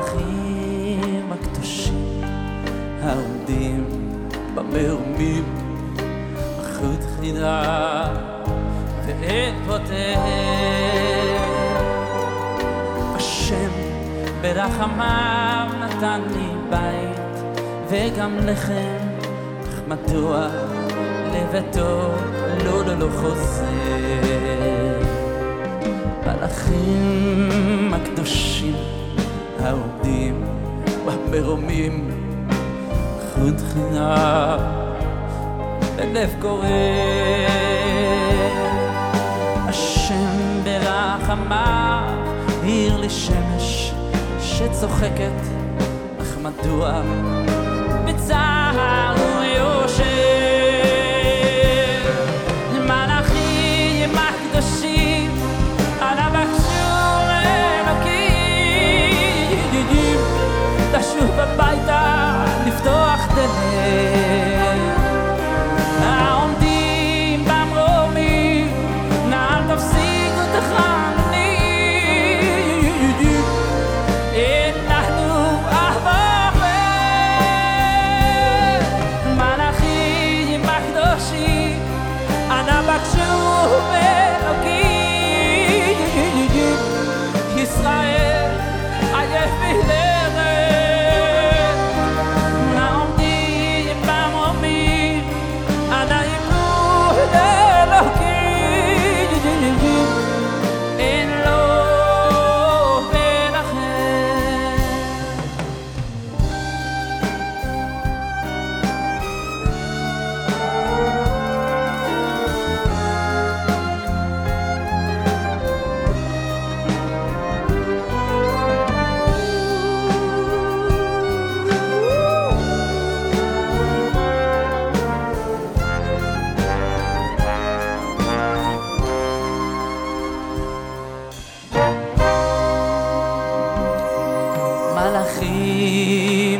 האחים הקדושים העומדים במרומים אחות חידה ואין פותח השם ברחמם נתן לי בית וגם לכם אך מדוע לביתו לא לא לא חוזר. מלאכים הקדושים ההוא במרומים חוט חינה בלב קורא. השם ברחמיו האיר לי שמש שצוחקת אך מדוע? בצער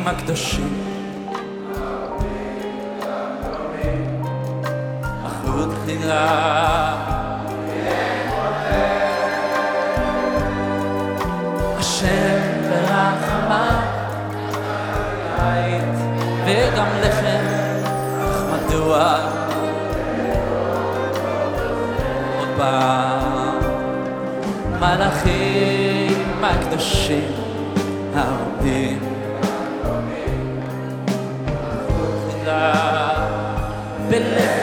מלאכים הקדושים. אחדות חילה השם ברחמה. וגם לכם אך מדוע? עוד פעם. מלאכים הקדושים העומדים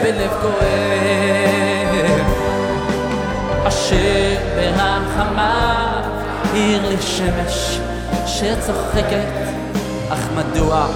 בלב כואב. אשר ברחמיו האיר לי שמש שצוחקת אך מדוע